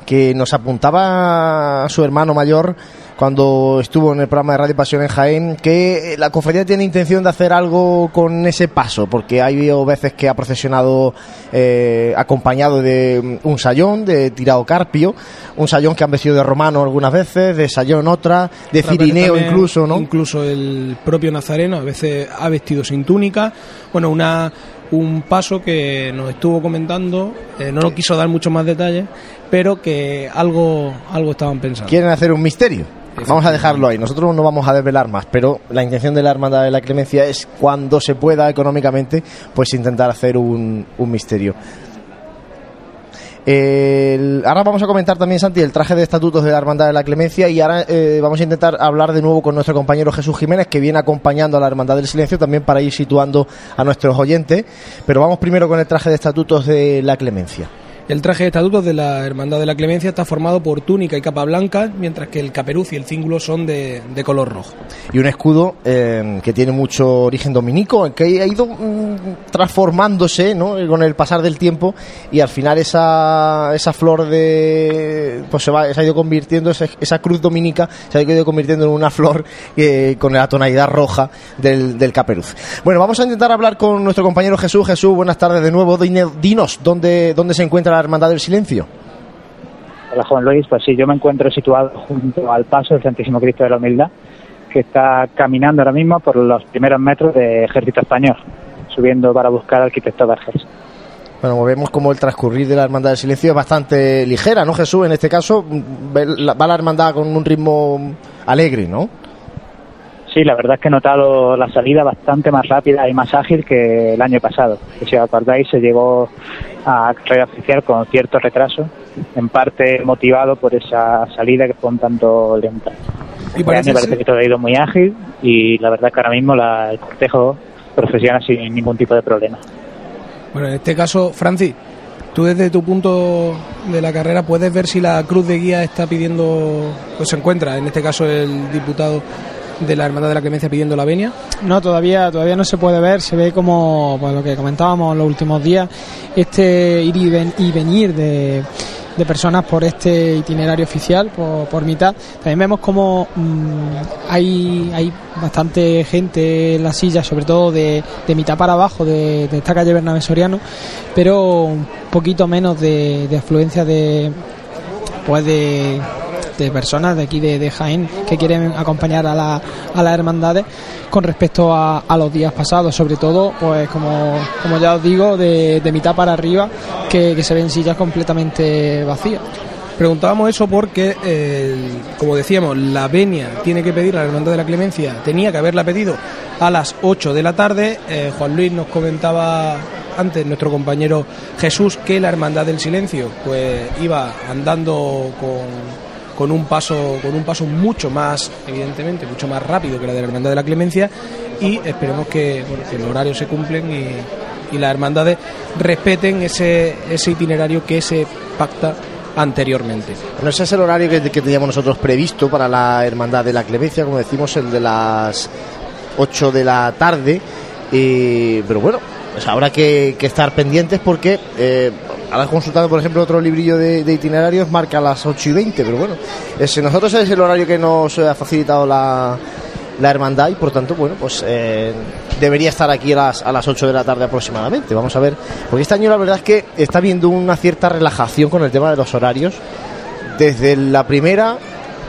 que nos apuntaba a su hermano mayor cuando estuvo en el programa de Radio Pasión en Jaén, que la cofradía tiene intención de hacer algo con ese paso, porque ha habido veces que ha procesionado eh, acompañado de un sayón, de tirado carpio, un sayón que han vestido de romano algunas veces, de sayón otra, de Otras veces cirineo incluso, ¿no? Incluso el propio Nazareno a veces ha vestido sin túnica. Bueno, una un paso que nos estuvo comentando, eh, no nos quiso dar muchos más detalles, pero que algo algo estaban pensando. quieren hacer un misterio. Vamos a dejarlo ahí. Nosotros no vamos a desvelar más, pero la intención de la Hermandad de la Clemencia es cuando se pueda económicamente, pues intentar hacer un, misterio. Ahora vamos a comentar también, Santi, el traje de estatutos de la Hermandad de la Clemencia y ahora eh, vamos a intentar hablar de nuevo con nuestro compañero Jesús Jiménez, que viene acompañando a la Hermandad del Silencio también para ir situando a nuestros oyentes. Pero vamos primero con el traje de estatutos de la Clemencia. El traje de estatutos de la Hermandad de la Clemencia está formado por túnica y capa blanca, mientras que el caperuz y el cíngulo son de, de color rojo. y un escudo eh, que tiene mucho origen dominico, que ha ido mm, transformándose ¿no? con el pasar del tiempo y al final esa, esa flor de pues se, va, se ha ido convirtiendo, esa, cruz dominica se ha ido convirtiendo en una flor eh, con la tonalidad roja del, del caperuz. Bueno, vamos a intentar hablar con nuestro compañero Jesús. Jesús, buenas tardes de nuevo. Dinos, ¿dónde, dónde se encuentra la Hermandad del Silencio? Hola, Juan Luis. Pues sí, yo me encuentro situado junto al paso del Santísimo Cristo de la Humildad, que está caminando ahora mismo por los primeros metros de Ejército Español, subiendo para buscar al arquitecto Vergés. Bueno, vemos como el transcurrir de la Hermandad del Silencio es bastante ligera, ¿no, Jesús? En este caso, mm, va la Hermandad con un ritmo alegre, ¿no? Sí, la verdad es que he notado la salida bastante más rápida y más ágil que el año pasado. Si os acordáis, se llegó a carrera oficial con cierto retraso, en parte motivado por esa salida que fue un tanto lenta. Y Este parece año parece que todo ha ido muy ágil y la verdad es que ahora mismo la- el cortejo profesiona sin ningún tipo de problema. Bueno, en este caso, Francis, tú desde tu punto de la carrera puedes ver si la cruz de guía está pidiendo, pues se encuentra, en este caso el diputado de la Hermandad de la Clemencia pidiendo la venia. No, todavía, todavía no se puede ver, se ve como pues, lo que comentábamos en los últimos días, este ir y, ven- y venir de, de personas por este itinerario oficial, por, por mitad. También vemos como mm, hay, hay bastante gente en las sillas, sobre todo de, de mitad para abajo de, de esta calle Bernabé Soriano, pero un poquito menos de, de afluencia de pues de, de personas de aquí de, de Jaén que quieren acompañar a, la, a las hermandades con respecto a, a los días pasados, sobre todo, pues como, como ya os digo, de, de mitad para arriba, que, que se ven sillas completamente vacías. Preguntábamos eso porque, eh, como decíamos, la venia tiene que pedir la Hermandad de la Clemencia, tenía que haberla pedido a las 8 de la tarde. Eh, Juan Luis nos comentaba antes, nuestro compañero Jesús, que la Hermandad del Silencio pues iba andando con, con un paso con un paso mucho más, evidentemente, mucho más rápido que la de la Hermandad de la Clemencia y esperemos que, bueno, que los horarios se cumplen y, y las hermandades respeten ese, ese itinerario que se pacta anteriormente. Bueno, ese es el horario que, teníamos nosotros previsto para la Hermandad de la Clemencia, como decimos, el de las 8 de la tarde. Pero bueno, pues habrá que, que estar pendientes porque eh, ahora consultado, por ejemplo, otro librillo de, itinerarios, marca las 8 y 20, pero bueno, ese, nosotros es el horario que nos ha facilitado la, hermandad y por tanto, bueno, pues eh, debería estar aquí a las, a las 8 de la tarde aproximadamente. Vamos a ver, porque este año la verdad es que está habiendo una cierta relajación con el tema de los horarios. Desde la primera,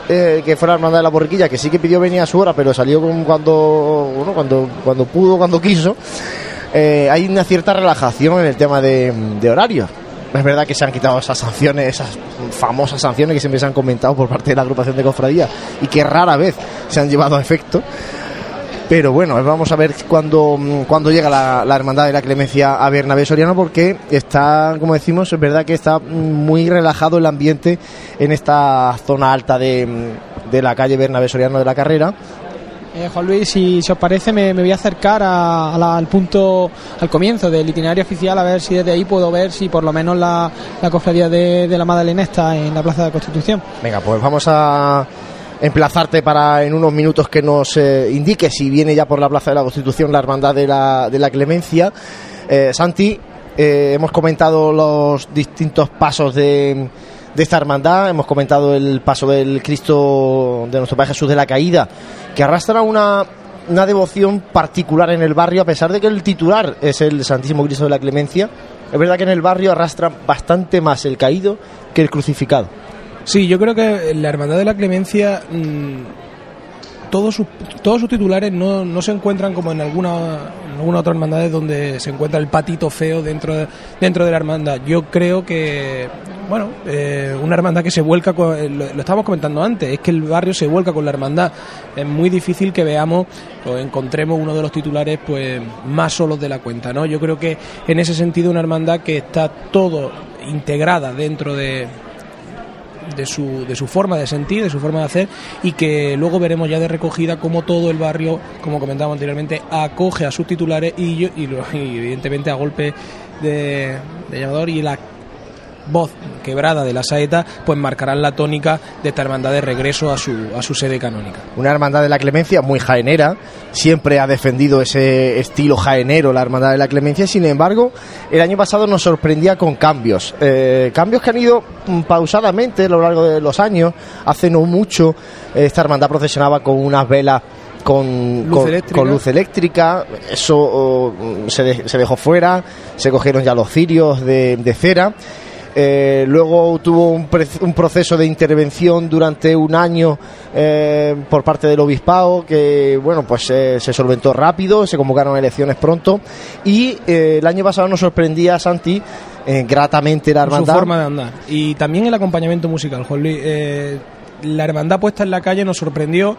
eh, que fue la hermandad de la borriquilla, que sí que pidió venir a su hora, pero salió con cuando, bueno, cuando, cuando pudo, cuando quiso. eh, hay una cierta relajación en el tema de horarios. Es verdad que se han quitado esas sanciones, esas famosas sanciones que siempre se han comentado por parte de la agrupación de cofradía y que rara vez se han llevado a efecto. Pero bueno, vamos a ver cuando, cuando llega la, la, Hermandad de la Clemencia a Bernabé Soriano, porque está, como decimos, es verdad que está muy relajado el ambiente en esta zona alta de, de la calle Bernabé Soriano de la carrera. Eh, Juan Luis, si, os parece, me, voy a acercar al punto, al comienzo del itinerario oficial, a ver si desde ahí puedo ver si por lo menos la, la cofradía de, de la Madalena está en la Plaza de la Constitución. Venga, pues vamos a emplazarte para en unos minutos que nos eh, indique si viene ya por la Plaza de la Constitución la Hermandad de la, de la Clemencia. Eh, Santi, eh, hemos comentado los distintos pasos de, de esta hermandad, hemos comentado el paso del Cristo de nuestro Padre Jesús de la Caída, que arrastra una, una devoción particular en el barrio, a pesar de que el titular es el Santísimo Cristo de la Clemencia. Es verdad que en el barrio arrastra bastante más el caído que el crucificado. Sí, yo creo que la Hermandad de la Clemencia, mm, todos, sus, todos sus titulares no, no se encuentran como en alguna, alguna otra hermandad donde se encuentra el patito feo dentro de, dentro de la hermandad. Yo creo que, bueno, eh, una hermandad que se vuelca, con, eh, lo, lo estábamos comentando antes, es que el barrio se vuelca con la hermandad. Es muy difícil que veamos o encontremos uno de los titulares pues más solos de la cuenta, ¿no? Yo creo que en ese sentido una hermandad que está todo integrada dentro de, de su, de su forma de sentir, de su forma de hacer y que luego veremos ya de recogida cómo todo el barrio, como comentábamos anteriormente, acoge a sus titulares y, y, y evidentemente a golpe de, de llamador y la voz quebrada de la saeta, pues marcarán la tónica de esta hermandad de regreso a su, a su sede canónica. Una hermandad de la clemencia muy jaenera, siempre ha defendido ese estilo jaenero la hermandad de la clemencia, sin embargo, el año pasado nos sorprendía con cambios, eh, cambios que han ido pausadamente a lo largo de los años, hace no mucho esta hermandad procesionaba con unas velas con luz, con, eléctrica. con luz eléctrica, eso oh, se, de, se, dejó fuera, se cogieron ya los cirios de, de cera. Eh, luego tuvo un, un, proceso de intervención durante un año eh, por parte del obispado que bueno pues eh, se solventó rápido se convocaron elecciones pronto. Y el año pasado nos sorprendía Santi eh, gratamente la hermandad. su forma de andar. Y también el acompañamiento musical Juan Luis. La hermandad puesta en la calle nos sorprendió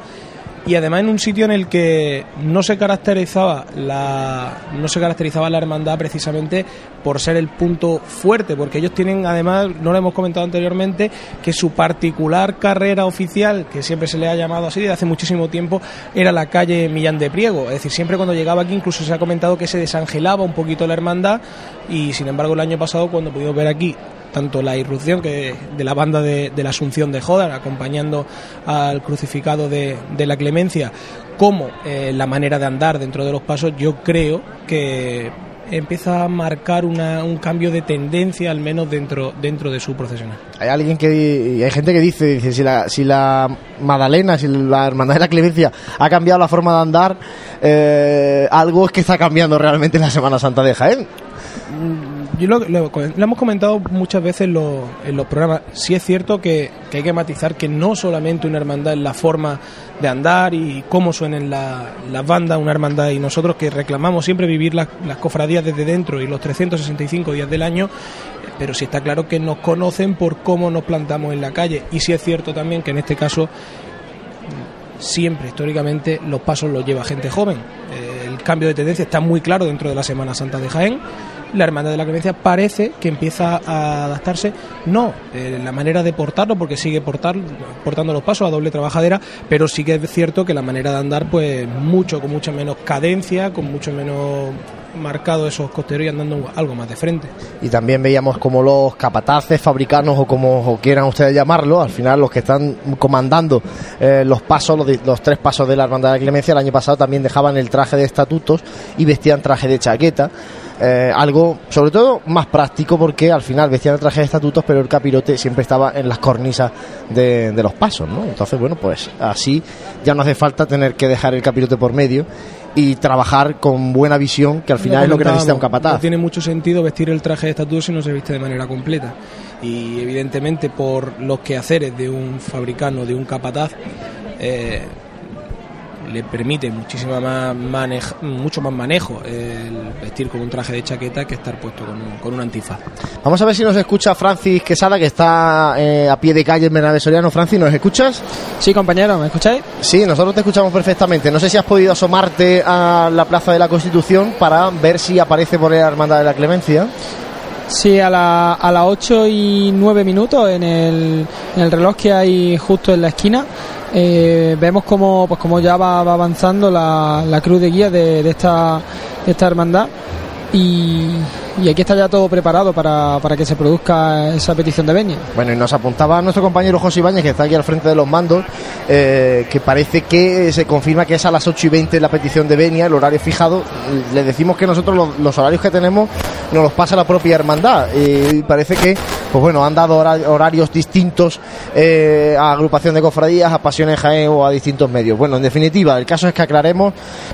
y además en un sitio en el que no se caracterizaba la no se caracterizaba la hermandad precisamente por ser el punto fuerte porque ellos tienen además no lo hemos comentado anteriormente que su particular carrera oficial que siempre se le ha llamado así desde hace muchísimo tiempo era la calle Millán de Priego. Es decir siempre cuando llegaba aquí incluso se ha comentado que se desangelaba un poquito la hermandad y sin embargo el año pasado cuando pudimos ver aquí tanto la irrupción que de la banda de, de la Asunción de Jodar acompañando al crucificado de, de la Clemencia como eh, la manera de andar dentro de los pasos yo creo que empieza a marcar una, un cambio de tendencia al menos dentro dentro de su procesional hay alguien que hay gente que dice, dice si la si la Madalena si la hermandad de la Clemencia ha cambiado la forma de andar eh, algo es que está cambiando realmente en la Semana Santa de Jaén yo lo, hemos comentado muchas veces lo, en los programas. Sí es cierto que, hay que matizar que no solamente una hermandad es la forma de andar y cómo suenen las la bandas, una hermandad, y nosotros que reclamamos siempre vivir las, cofradías desde dentro y los 365 días del año, pero sí está claro que nos conocen por cómo nos plantamos en la calle. Y sí es cierto también que en este caso siempre históricamente los pasos los lleva gente joven. El cambio de tendencia está muy claro dentro de la Semana Santa de Jaén. La Hermandad de la Clemencia parece que empieza a adaptarse, no eh, la manera de portarlo, porque sigue portar, portando los pasos a doble trabajadera, pero sí que es cierto que la manera de andar, pues mucho, con mucha menos cadencia, con mucho menos marcado esos costeros y andando algo más de frente. Y también veíamos como los capataces, fabricanos o como quieran ustedes llamarlo, al final los que están comandando eh, los pasos, los, los, tres pasos de la Hermandad de Clemencia, el año pasado también dejaban el traje de estatutos y vestían traje de chaqueta. Eh, algo sobre todo más práctico porque al final vestían el traje de estatutos pero el capirote siempre estaba en las cornisas de, de, los pasos ¿no? entonces bueno pues así ya no hace falta tener que dejar el capirote por medio y trabajar con buena visión que al final es lo que necesita un capataz. no tiene mucho sentido vestir el traje de estatutos si no se viste de manera completa. Y evidentemente por los quehaceres de un fabricano de un capataz eh, le permite muchísima más manejo, mucho más manejo el vestir con un traje de chaqueta que estar puesto con, un- con un antifaz. Vamos a ver si nos escucha Francis Quesada, que está eh, a pie de calle en Bernabé Soriano. Francis, ¿nos escuchas? Sí, compañero, ¿me escucháis? Sí, nosotros te escuchamos perfectamente. No sé si has podido asomarte a la Plaza de la Constitución para ver si aparece por ahí la Hermandad de la Clemencia. Sí, a, la, a las 8 y 9 minutos en el, en el reloj que hay justo en la esquina. Eh, vemos como pues como ya va, va avanzando la, la cruz de guía de, de esta, de esta hermandad. Y, y aquí está ya todo preparado para, para que se produzca esa petición de venia. Bueno, y nos apuntaba nuestro compañero José Ibáñez, que está aquí al frente de los mandos, eh, que parece que se confirma que es a las 8 y 20 la petición de venia, el horario fijado. Le decimos que nosotros los, horarios que tenemos nos los pasa la propia hermandad. y parece que, pues bueno, han dado hora- horarios distintos eh, a agrupación de cofradías, a Pasiones Jaén o a distintos medios. Bueno, en definitiva, el caso es que aclaremos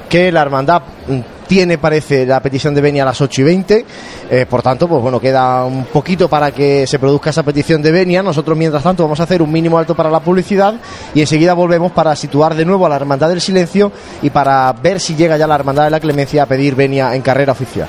que la hermandad mm, tiene, parece, la petición de venia a las 8 y 20. eh, por tanto, pues bueno, queda un poquito para que se produzca esa petición de venia. Nosotros, mientras tanto, vamos a hacer un mínimo alto para la publicidad y enseguida volvemos para situar de nuevo a la Hermandad del Silencio y para ver si llega ya la Hermandad de la Clemencia a pedir venia en carrera oficial.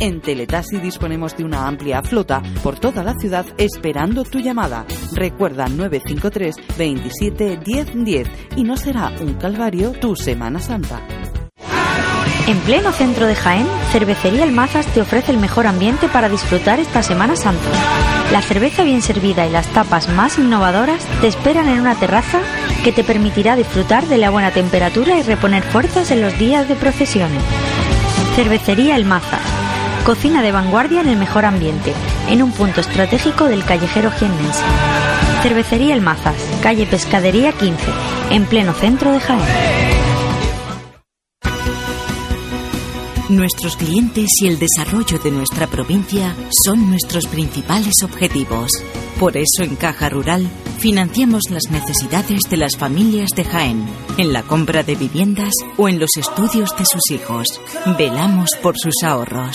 En Teletaxi disponemos de una amplia flota por toda la ciudad esperando tu llamada. Recuerda 953 27 10 10 y no será un calvario tu Semana Santa. En pleno centro de Jaén, Cervecería El Mazas te ofrece el mejor ambiente para disfrutar esta Semana Santa. La cerveza bien servida y las tapas más innovadoras te esperan en una terraza que te permitirá disfrutar de la buena temperatura y reponer fuerzas en los días de procesiones. Cervecería El Mazas. Cocina de vanguardia en el mejor ambiente, en un punto estratégico del callejero jiennense. Cervecería El Mazas, calle Pescadería 15, en pleno centro de Jaén. Nuestros clientes y el desarrollo de nuestra provincia son nuestros principales objetivos. Por eso en Caja Rural financiamos las necesidades de las familias de Jaén, en la compra de viviendas o en los estudios de sus hijos. Velamos por sus ahorros.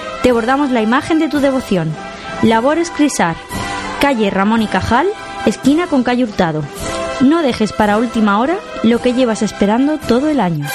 te bordamos la imagen de tu devoción. Labores Crisar, calle Ramón y Cajal, esquina con calle Hurtado. No dejes para última hora lo que llevas esperando todo el año.